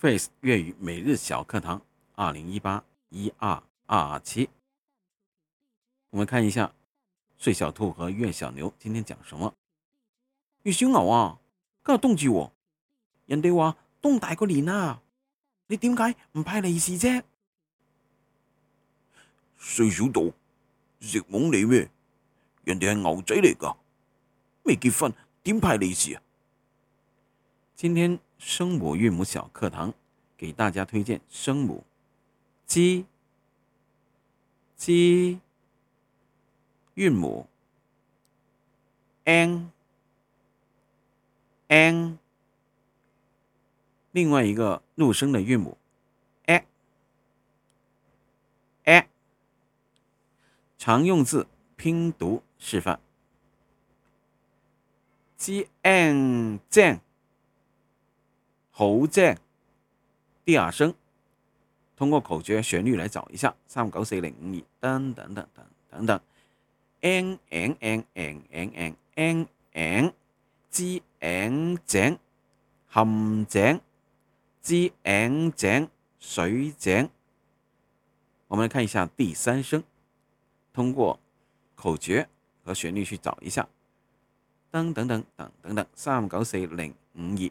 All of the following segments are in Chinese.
face 粤语每日小课堂二零一八一二二二七，我们看一下睡小兔和月小牛今天讲什么。月小牛啊，今日冬至喎，人哋话冬大过年啊，你点解唔派利是啫？睡小兔食懵你咩？人哋系牛仔嚟噶，未结婚点派利是啊？今天声母韵母小课堂，给大家推荐声母 j、j 韵母 n、n 另外一个怒声的韵母 a、a 常用字拼读示范 j、n、j。好正第二声，通过口诀旋律来找一下，三九四零五二，等等等等等等 n n n g n n n n g n 井陷井，含井，井，水井。我们来看一下第三声，通过口诀和旋律去找一下，等等等等等等，三九四零五二。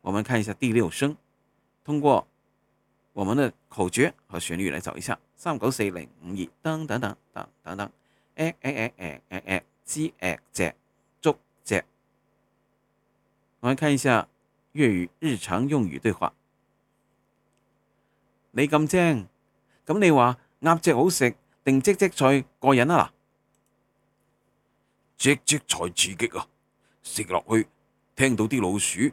我们看一下第六声，通过我们的口诀和旋律来找一下。三九四零五，二，等等等等等等。哎哎哎哎哎哎，鸡鸭只猪只。我们看一下粤语日常用语对话。你咁精，咁你话鸭只好食定只只菜过瘾啊？嗱，只只菜刺激啊，食落去听到啲老鼠。